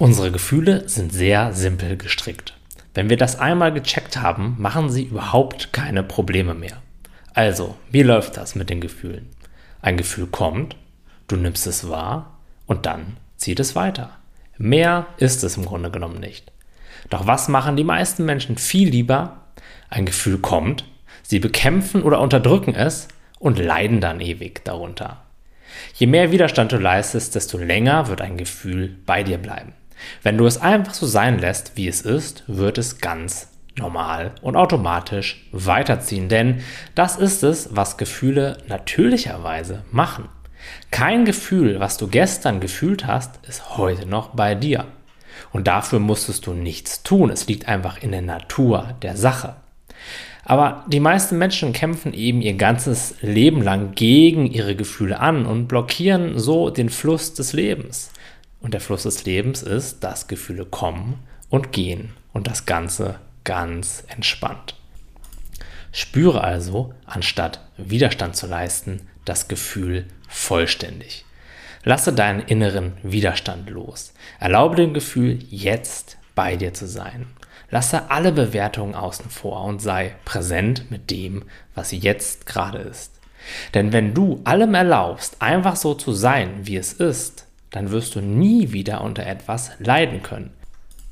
Unsere Gefühle sind sehr simpel gestrickt. Wenn wir das einmal gecheckt haben, machen sie überhaupt keine Probleme mehr. Also, wie läuft das mit den Gefühlen? Ein Gefühl kommt, du nimmst es wahr und dann zieht es weiter. Mehr ist es im Grunde genommen nicht. Doch was machen die meisten Menschen viel lieber? Ein Gefühl kommt, sie bekämpfen oder unterdrücken es und leiden dann ewig darunter. Je mehr Widerstand du leistest, desto länger wird ein Gefühl bei dir bleiben. Wenn du es einfach so sein lässt, wie es ist, wird es ganz normal und automatisch weiterziehen, denn das ist es, was Gefühle natürlicherweise machen. Kein Gefühl, was du gestern gefühlt hast, ist heute noch bei dir. Und dafür musstest du nichts tun. Es liegt einfach in der Natur der Sache. Aber die meisten Menschen kämpfen eben ihr ganzes Leben lang gegen ihre Gefühle an und blockieren so den Fluss des Lebens. Und der Fluss des Lebens ist, dass Gefühle kommen und gehen und das Ganze ganz entspannt. Spüre also, anstatt Widerstand zu leisten, das Gefühl vollständig. Lasse deinen inneren Widerstand los. Erlaube dem Gefühl, jetzt bei dir zu sein. Lasse alle Bewertungen außen vor und sei präsent mit dem, was jetzt gerade ist. Denn wenn du allem erlaubst, einfach so zu sein, wie es ist, dann wirst du nie wieder unter etwas leiden können.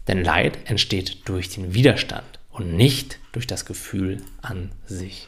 Denn Leid entsteht durch den Widerstand und nicht durch das Gefühl an sich.